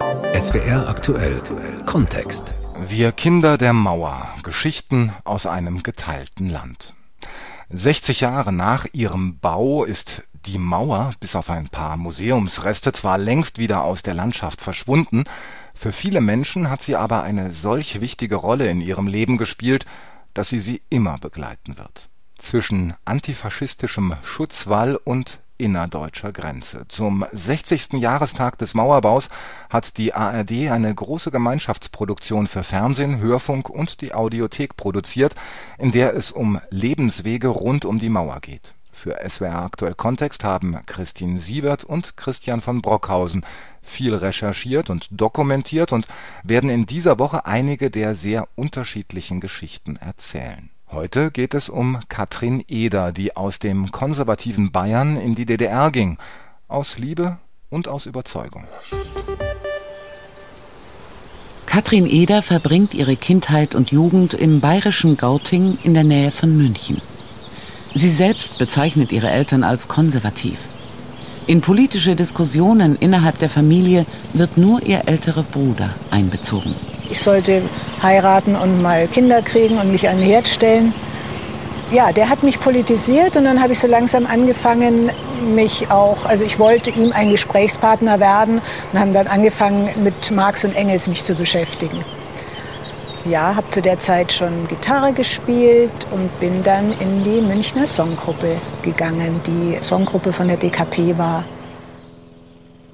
SWR aktuell Kontext. Wir Kinder der Mauer. Geschichten aus einem geteilten Land. 60 Jahre nach ihrem Bau ist die Mauer, bis auf ein paar Museumsreste, zwar längst wieder aus der Landschaft verschwunden, für viele Menschen hat sie aber eine solch wichtige Rolle in ihrem Leben gespielt, dass sie sie immer begleiten wird. Zwischen antifaschistischem Schutzwall und innerdeutscher Grenze. Zum 60. Jahrestag des Mauerbaus hat die ARD eine große Gemeinschaftsproduktion für Fernsehen, Hörfunk und die Audiothek produziert, in der es um Lebenswege rund um die Mauer geht. Für SWR Aktuell Kontext haben Christine Siebert und Christian von Brockhausen viel recherchiert und dokumentiert und werden in dieser Woche einige der sehr unterschiedlichen Geschichten erzählen. Heute geht es um Katrin Eder, die aus dem konservativen Bayern in die DDR ging, aus Liebe und aus Überzeugung. Katrin Eder verbringt ihre Kindheit und Jugend im bayerischen Gauting in der Nähe von München. Sie selbst bezeichnet ihre Eltern als konservativ. In politische Diskussionen innerhalb der Familie wird nur ihr älterer Bruder einbezogen. Ich sollte heiraten und mal Kinder kriegen und mich an den Herd stellen. Ja, der hat mich politisiert und dann habe ich so langsam angefangen, mich auch, also ich wollte ihm ein Gesprächspartner werden und haben dann angefangen, mit Marx und Engels mich zu beschäftigen. Ja, habe zu der Zeit schon Gitarre gespielt und bin dann in die Münchner Songgruppe gegangen, die Songgruppe von der DKP war.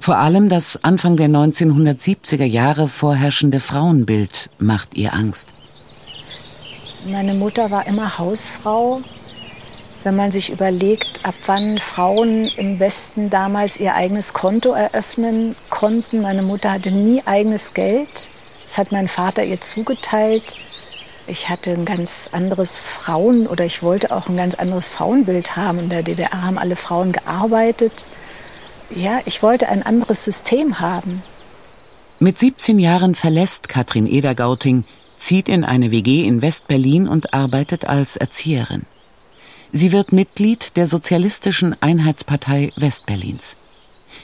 Vor allem das Anfang der 1970er Jahre vorherrschende Frauenbild macht ihr Angst. Meine Mutter war immer Hausfrau. Wenn man sich überlegt, ab wann Frauen im Westen damals ihr eigenes Konto eröffnen konnten. Meine Mutter hatte nie eigenes Geld. Das hat mein Vater ihr zugeteilt. Ich hatte ein ganz anderes Frauen- oder ich wollte auch ein ganz anderes Frauenbild haben. In der DDR haben alle Frauen gearbeitet. Ja, ich wollte ein anderes System haben. Mit 17 Jahren verlässt Katrin Edergauting, zieht in eine WG in Westberlin und arbeitet als Erzieherin. Sie wird Mitglied der Sozialistischen Einheitspartei Westberlins.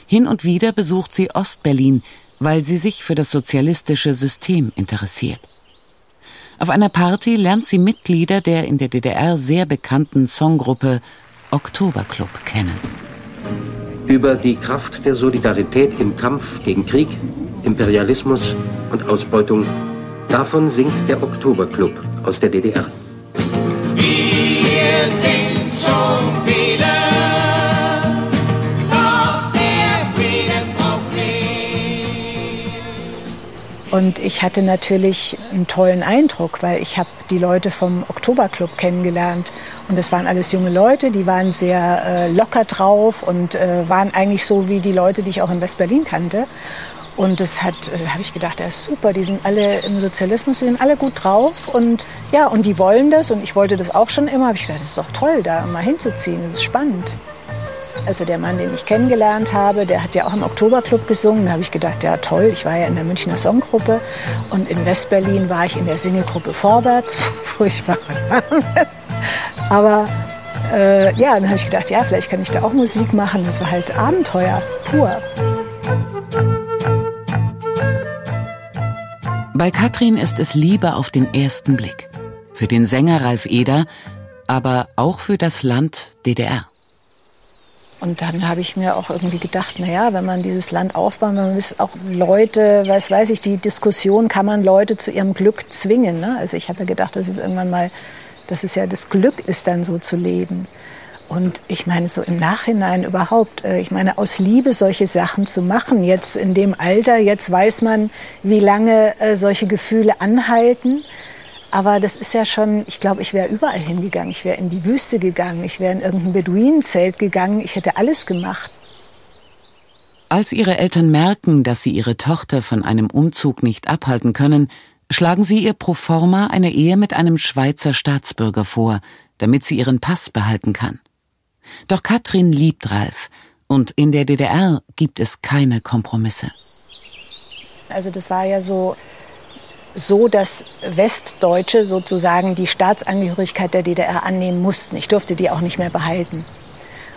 Hin und wieder besucht sie Ostberlin, weil sie sich für das sozialistische System interessiert. Auf einer Party lernt sie Mitglieder der in der DDR sehr bekannten Songgruppe Oktoberclub kennen über die Kraft der Solidarität im Kampf gegen Krieg, Imperialismus und Ausbeutung. Davon singt der Oktoberclub aus der DDR. Wir sind Und ich hatte natürlich einen tollen Eindruck, weil ich habe die Leute vom Oktoberclub kennengelernt und das waren alles junge Leute, die waren sehr äh, locker drauf und äh, waren eigentlich so wie die Leute, die ich auch in West-Berlin kannte. Und das hat, äh, habe ich gedacht, das ist super, die sind alle im Sozialismus, die sind alle gut drauf und ja, und die wollen das und ich wollte das auch schon immer. Habe ich gedacht, das ist doch toll, da mal hinzuziehen, das ist spannend. Also der Mann, den ich kennengelernt habe, der hat ja auch im Oktoberclub gesungen. Da habe ich gedacht, ja toll, ich war ja in der Münchner Songgruppe und in Westberlin war ich in der Singegruppe Vorwärts. Furchtbar. Aber äh, ja, dann habe ich gedacht, ja, vielleicht kann ich da auch Musik machen. Das war halt Abenteuer pur. Bei Katrin ist es Liebe auf den ersten Blick. Für den Sänger Ralf Eder, aber auch für das Land DDR. Und dann habe ich mir auch irgendwie gedacht, na ja, wenn man dieses Land aufbaut, man muss auch Leute, was weiß ich, die Diskussion, kann man Leute zu ihrem Glück zwingen. Ne? Also ich habe ja gedacht, das ist irgendwann mal dass es ja das Glück ist, dann so zu leben. Und ich meine, so im Nachhinein überhaupt, äh, ich meine, aus Liebe solche Sachen zu machen, jetzt in dem Alter, jetzt weiß man, wie lange äh, solche Gefühle anhalten. Aber das ist ja schon, ich glaube, ich wäre überall hingegangen. Ich wäre in die Wüste gegangen, ich wäre in irgendein Beduinenzelt gegangen, ich hätte alles gemacht. Als ihre Eltern merken, dass sie ihre Tochter von einem Umzug nicht abhalten können, schlagen Sie ihr pro forma eine Ehe mit einem Schweizer Staatsbürger vor, damit sie ihren Pass behalten kann. Doch Katrin liebt Ralf und in der DDR gibt es keine Kompromisse. Also das war ja so, so, dass Westdeutsche sozusagen die Staatsangehörigkeit der DDR annehmen mussten. Ich durfte die auch nicht mehr behalten.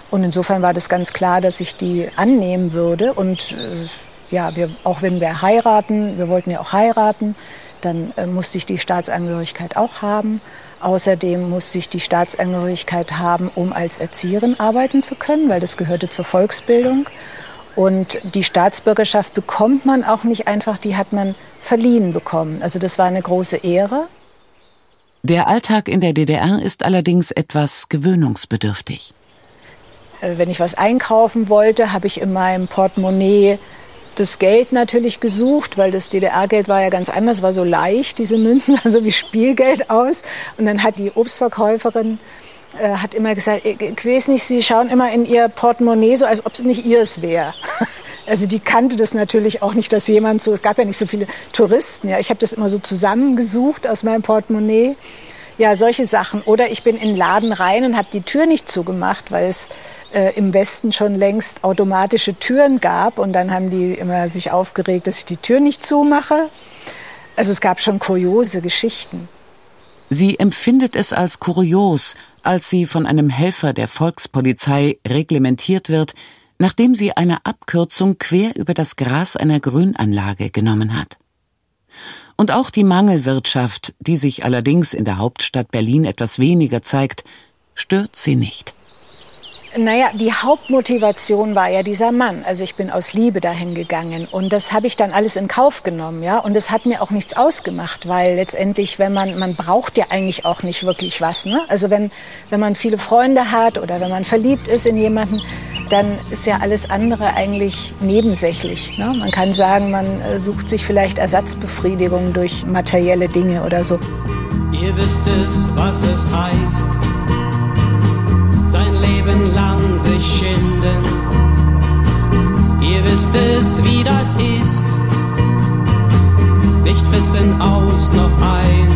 Und insofern war das ganz klar, dass ich die annehmen würde. Und äh, ja, wir, auch wenn wir heiraten, wir wollten ja auch heiraten, dann äh, musste ich die Staatsangehörigkeit auch haben. Außerdem musste ich die Staatsangehörigkeit haben, um als Erzieherin arbeiten zu können, weil das gehörte zur Volksbildung. Und die Staatsbürgerschaft bekommt man auch nicht einfach, die hat man verliehen bekommen. Also das war eine große Ehre. Der Alltag in der DDR ist allerdings etwas gewöhnungsbedürftig. Äh, wenn ich was einkaufen wollte, habe ich in meinem Portemonnaie das Geld natürlich gesucht, weil das DDR-Geld war ja ganz anders, war so leicht, diese Münzen, also wie Spielgeld aus. Und dann hat die Obstverkäuferin äh, hat immer gesagt, ich, ich weiß nicht, Sie schauen immer in Ihr Portemonnaie so, als ob es nicht Ihres wäre. Also die kannte das natürlich auch nicht, dass jemand so, es gab ja nicht so viele Touristen, ja. Ich habe das immer so zusammengesucht aus meinem Portemonnaie. Ja, solche Sachen. Oder ich bin in den Laden rein und habe die Tür nicht zugemacht, weil es äh, im Westen schon längst automatische Türen gab. Und dann haben die immer sich aufgeregt, dass ich die Tür nicht zumache. Also es gab schon kuriose Geschichten. Sie empfindet es als kurios, als sie von einem Helfer der Volkspolizei reglementiert wird, nachdem sie eine Abkürzung quer über das Gras einer Grünanlage genommen hat. Und auch die Mangelwirtschaft, die sich allerdings in der Hauptstadt Berlin etwas weniger zeigt, stört sie nicht. Naja, die Hauptmotivation war ja dieser Mann. Also ich bin aus Liebe dahin gegangen und das habe ich dann alles in Kauf genommen, ja. Und es hat mir auch nichts ausgemacht, weil letztendlich, wenn man, man braucht ja eigentlich auch nicht wirklich was, ne? Also wenn, wenn man viele Freunde hat oder wenn man verliebt ist in jemanden, dann ist ja alles andere eigentlich nebensächlich. Ne? Man kann sagen, man äh, sucht sich vielleicht Ersatzbefriedigung durch materielle Dinge oder so. Ihr wisst es, was es heißt Wisst es, wie das ist, nicht wissen aus noch ein.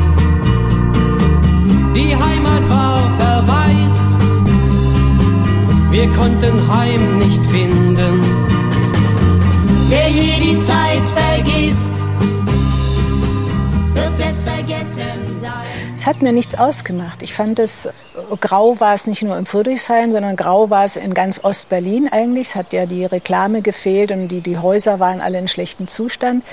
Die Heimat war verwaist, wir konnten Heim nicht finden. Wer je die Zeit vergisst, wird selbst vergessen sein. Es hat mir nichts ausgemacht. Ich fand es, grau war es nicht nur im Friedrichshain, sondern grau war es in ganz Ostberlin eigentlich. Es hat ja die Reklame gefehlt und die, die Häuser waren alle in schlechtem Zustand.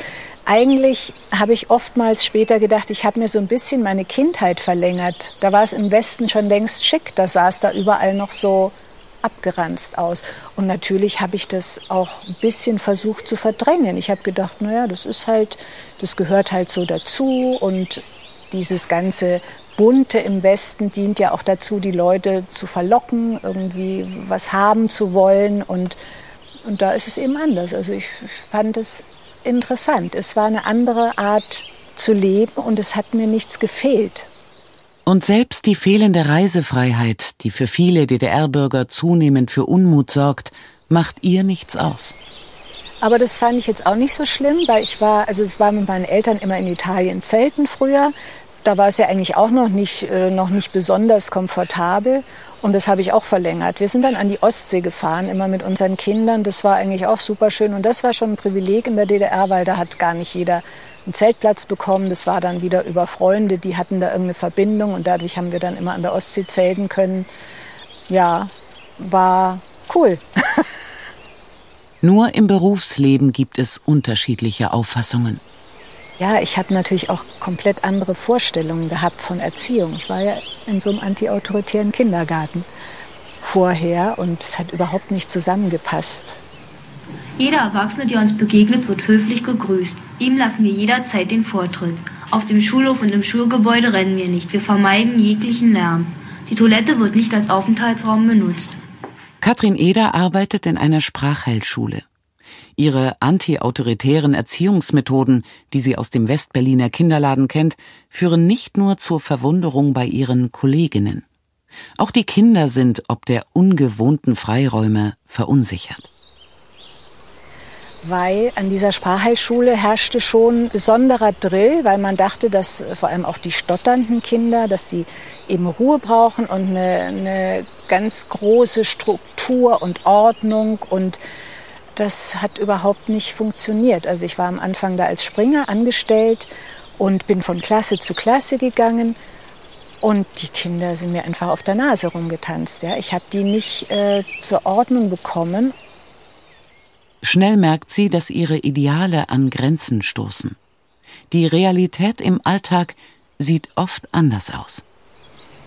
Eigentlich habe ich oftmals später gedacht, ich habe mir so ein bisschen meine Kindheit verlängert. Da war es im Westen schon längst schick. Da sah es da überall noch so abgeranzt aus. Und natürlich habe ich das auch ein bisschen versucht zu verdrängen. Ich habe gedacht, naja, das ist halt, das gehört halt so dazu und dieses ganze Bunte im Westen dient ja auch dazu, die Leute zu verlocken, irgendwie was haben zu wollen. Und, und da ist es eben anders. Also ich fand es interessant. Es war eine andere Art zu leben und es hat mir nichts gefehlt. Und selbst die fehlende Reisefreiheit, die für viele DDR-Bürger zunehmend für Unmut sorgt, macht ihr nichts aus. Aber das fand ich jetzt auch nicht so schlimm, weil ich war, also ich war mit meinen Eltern immer in Italien zelten früher da war es ja eigentlich auch noch nicht, äh, noch nicht besonders komfortabel. Und das habe ich auch verlängert. Wir sind dann an die Ostsee gefahren, immer mit unseren Kindern. Das war eigentlich auch super schön. Und das war schon ein Privileg in der DDR, weil da hat gar nicht jeder einen Zeltplatz bekommen. Das war dann wieder über Freunde, die hatten da irgendeine Verbindung. Und dadurch haben wir dann immer an der Ostsee zelten können. Ja, war cool. Nur im Berufsleben gibt es unterschiedliche Auffassungen. Ja, ich habe natürlich auch komplett andere Vorstellungen gehabt von Erziehung. Ich war ja in so einem antiautoritären Kindergarten vorher und es hat überhaupt nicht zusammengepasst. Jeder Erwachsene, der uns begegnet, wird höflich gegrüßt. Ihm lassen wir jederzeit den Vortritt. Auf dem Schulhof und im Schulgebäude rennen wir nicht. Wir vermeiden jeglichen Lärm. Die Toilette wird nicht als Aufenthaltsraum benutzt. Katrin Eder arbeitet in einer Sprachheilschule. Ihre antiautoritären Erziehungsmethoden, die sie aus dem Westberliner Kinderladen kennt, führen nicht nur zur Verwunderung bei ihren Kolleginnen. Auch die Kinder sind ob der ungewohnten Freiräume verunsichert weil an dieser Sprachheilschule herrschte schon besonderer Drill, weil man dachte, dass vor allem auch die stotternden Kinder, dass sie eben Ruhe brauchen und eine, eine ganz große Struktur und Ordnung und das hat überhaupt nicht funktioniert. Also ich war am Anfang da als Springer angestellt und bin von Klasse zu Klasse gegangen. Und die Kinder sind mir einfach auf der Nase rumgetanzt. Ja. Ich habe die nicht äh, zur Ordnung bekommen. Schnell merkt sie, dass ihre Ideale an Grenzen stoßen. Die Realität im Alltag sieht oft anders aus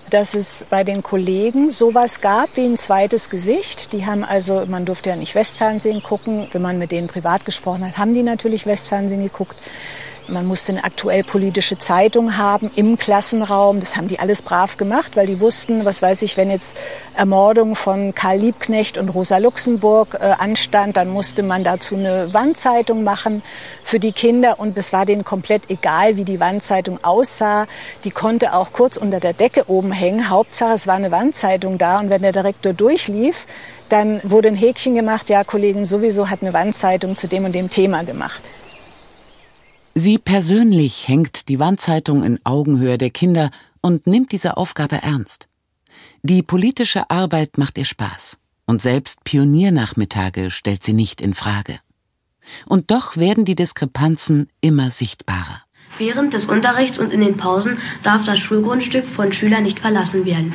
dass es bei den Kollegen sowas gab wie ein zweites Gesicht. Die haben also, man durfte ja nicht Westfernsehen gucken. Wenn man mit denen privat gesprochen hat, haben die natürlich Westfernsehen geguckt. Man musste eine aktuell politische Zeitung haben im Klassenraum. Das haben die alles brav gemacht, weil die wussten, was weiß ich, wenn jetzt Ermordung von Karl Liebknecht und Rosa Luxemburg äh, anstand, dann musste man dazu eine Wandzeitung machen für die Kinder. Und es war denen komplett egal, wie die Wandzeitung aussah. Die konnte auch kurz unter der Decke oben hängen. Hauptsache, es war eine Wandzeitung da. Und wenn der Direktor durchlief, dann wurde ein Häkchen gemacht, ja, Kollegin sowieso hat eine Wandzeitung zu dem und dem Thema gemacht. Sie persönlich hängt die Wandzeitung in Augenhöhe der Kinder und nimmt diese Aufgabe ernst. Die politische Arbeit macht ihr Spaß und selbst Pioniernachmittage stellt sie nicht in Frage. Und doch werden die Diskrepanzen immer sichtbarer. Während des Unterrichts und in den Pausen darf das Schulgrundstück von Schülern nicht verlassen werden.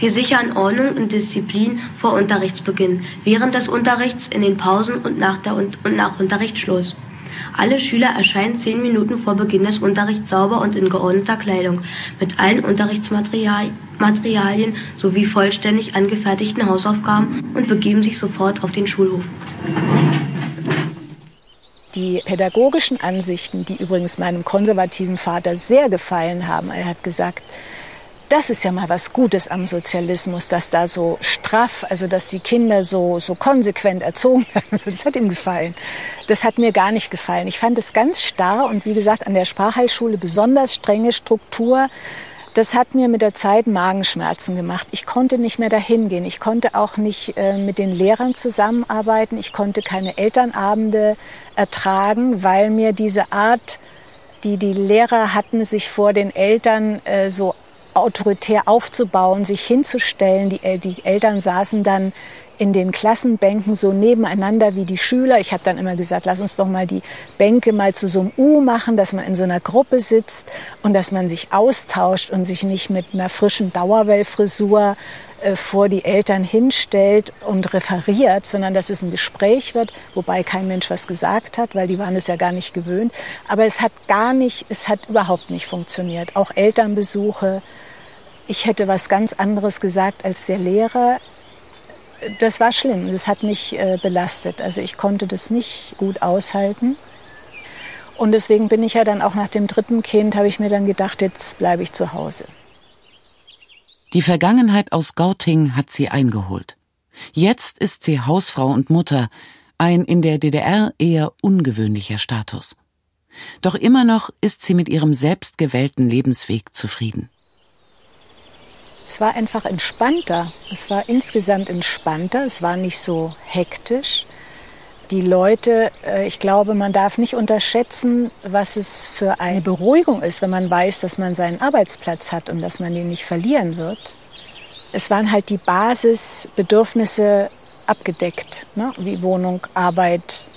Wir sichern Ordnung und Disziplin vor Unterrichtsbeginn, während des Unterrichts, in den Pausen und nach, der und nach Unterrichtsschluss. Alle Schüler erscheinen zehn Minuten vor Beginn des Unterrichts sauber und in geordneter Kleidung, mit allen Unterrichtsmaterialien sowie vollständig angefertigten Hausaufgaben und begeben sich sofort auf den Schulhof. Die pädagogischen Ansichten, die übrigens meinem konservativen Vater sehr gefallen haben, er hat gesagt, das ist ja mal was Gutes am Sozialismus, dass da so straff, also dass die Kinder so, so konsequent erzogen werden. Das hat ihm gefallen. Das hat mir gar nicht gefallen. Ich fand es ganz starr und wie gesagt an der Sprachheilschule besonders strenge Struktur. Das hat mir mit der Zeit Magenschmerzen gemacht. Ich konnte nicht mehr dahin gehen. Ich konnte auch nicht äh, mit den Lehrern zusammenarbeiten. Ich konnte keine Elternabende ertragen, weil mir diese Art die die Lehrer hatten, sich vor den Eltern äh, so autoritär aufzubauen, sich hinzustellen. Die, die Eltern saßen dann in den Klassenbänken so nebeneinander wie die Schüler. Ich habe dann immer gesagt, lass uns doch mal die Bänke mal zu so einem U machen, dass man in so einer Gruppe sitzt und dass man sich austauscht und sich nicht mit einer frischen Dauerwellfrisur äh, vor die Eltern hinstellt und referiert, sondern dass es ein Gespräch wird, wobei kein Mensch was gesagt hat, weil die waren es ja gar nicht gewöhnt. Aber es hat gar nicht, es hat überhaupt nicht funktioniert. Auch Elternbesuche, ich hätte was ganz anderes gesagt als der Lehrer. Das war schlimm, das hat mich äh, belastet. Also ich konnte das nicht gut aushalten. Und deswegen bin ich ja dann auch nach dem dritten Kind, habe ich mir dann gedacht, jetzt bleibe ich zu Hause. Die Vergangenheit aus Gauting hat sie eingeholt. Jetzt ist sie Hausfrau und Mutter, ein in der DDR eher ungewöhnlicher Status. Doch immer noch ist sie mit ihrem selbstgewählten Lebensweg zufrieden. Es war einfach entspannter. Es war insgesamt entspannter. Es war nicht so hektisch. Die Leute, äh, ich glaube, man darf nicht unterschätzen, was es für eine Beruhigung ist, wenn man weiß, dass man seinen Arbeitsplatz hat und dass man ihn nicht verlieren wird. Es waren halt die Basisbedürfnisse abgedeckt, ne? wie Wohnung, Arbeit,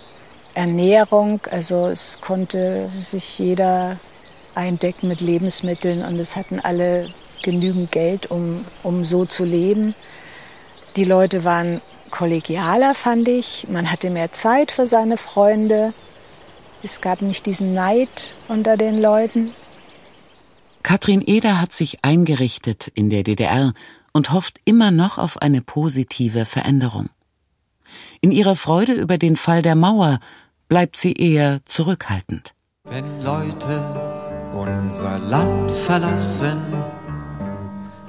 Ernährung. Also es konnte sich jeder eindecken mit Lebensmitteln und es hatten alle genügend Geld, um, um so zu leben. Die Leute waren kollegialer, fand ich. Man hatte mehr Zeit für seine Freunde. Es gab nicht diesen Neid unter den Leuten. Katrin Eder hat sich eingerichtet in der DDR und hofft immer noch auf eine positive Veränderung. In ihrer Freude über den Fall der Mauer bleibt sie eher zurückhaltend. Wenn Leute unser Land verlassen,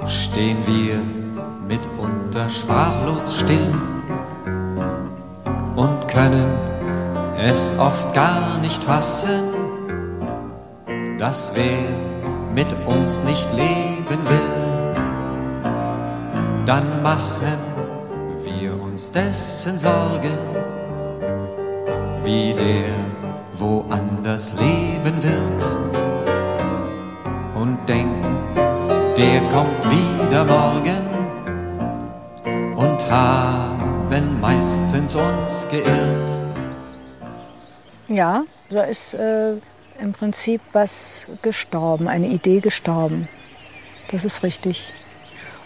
stehen wir mitunter sprachlos still und können es oft gar nicht fassen, dass wer mit uns nicht leben will, dann machen wir uns dessen Sorgen, wie der woanders leben wird denken, der kommt wieder morgen und haben meistens uns geirrt. Ja, da ist äh, im Prinzip was gestorben, eine Idee gestorben. Das ist richtig.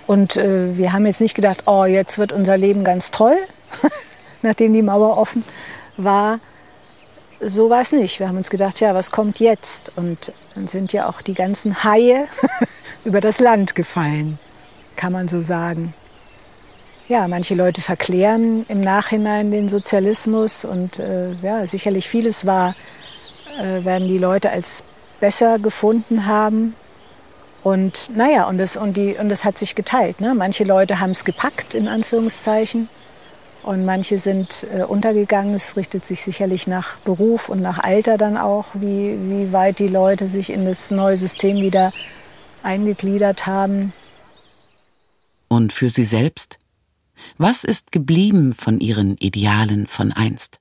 Und äh, wir haben jetzt nicht gedacht, oh, jetzt wird unser Leben ganz toll, nachdem die Mauer offen war. So war es nicht. Wir haben uns gedacht, ja, was kommt jetzt? Und dann sind ja auch die ganzen Haie über das Land gefallen, kann man so sagen. Ja, manche Leute verklären im Nachhinein den Sozialismus und äh, ja, sicherlich vieles war, äh, werden die Leute als besser gefunden haben. Und naja, und das, und, und hat sich geteilt. Ne? Manche Leute haben es gepackt, in Anführungszeichen, und manche sind äh, untergegangen. Es richtet sich sicherlich nach Beruf und nach Alter dann auch, wie, wie weit die Leute sich in das neue System wieder eingegliedert haben. Und für Sie selbst? Was ist geblieben von Ihren Idealen von einst?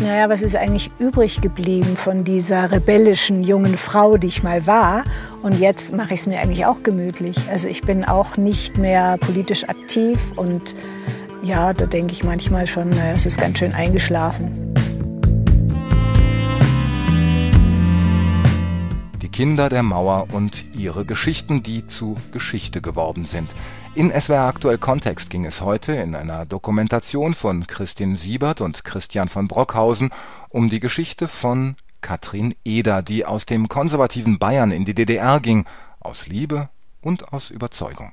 Naja, was ist eigentlich übrig geblieben von dieser rebellischen jungen Frau, die ich mal war? Und jetzt mache ich es mir eigentlich auch gemütlich. Also ich bin auch nicht mehr politisch aktiv und ja, da denke ich manchmal schon, es ist ganz schön eingeschlafen. Die Kinder der Mauer und ihre Geschichten, die zu Geschichte geworden sind. In SWR Aktuell Kontext ging es heute in einer Dokumentation von Christin Siebert und Christian von Brockhausen um die Geschichte von Katrin Eder, die aus dem konservativen Bayern in die DDR ging, aus Liebe und aus Überzeugung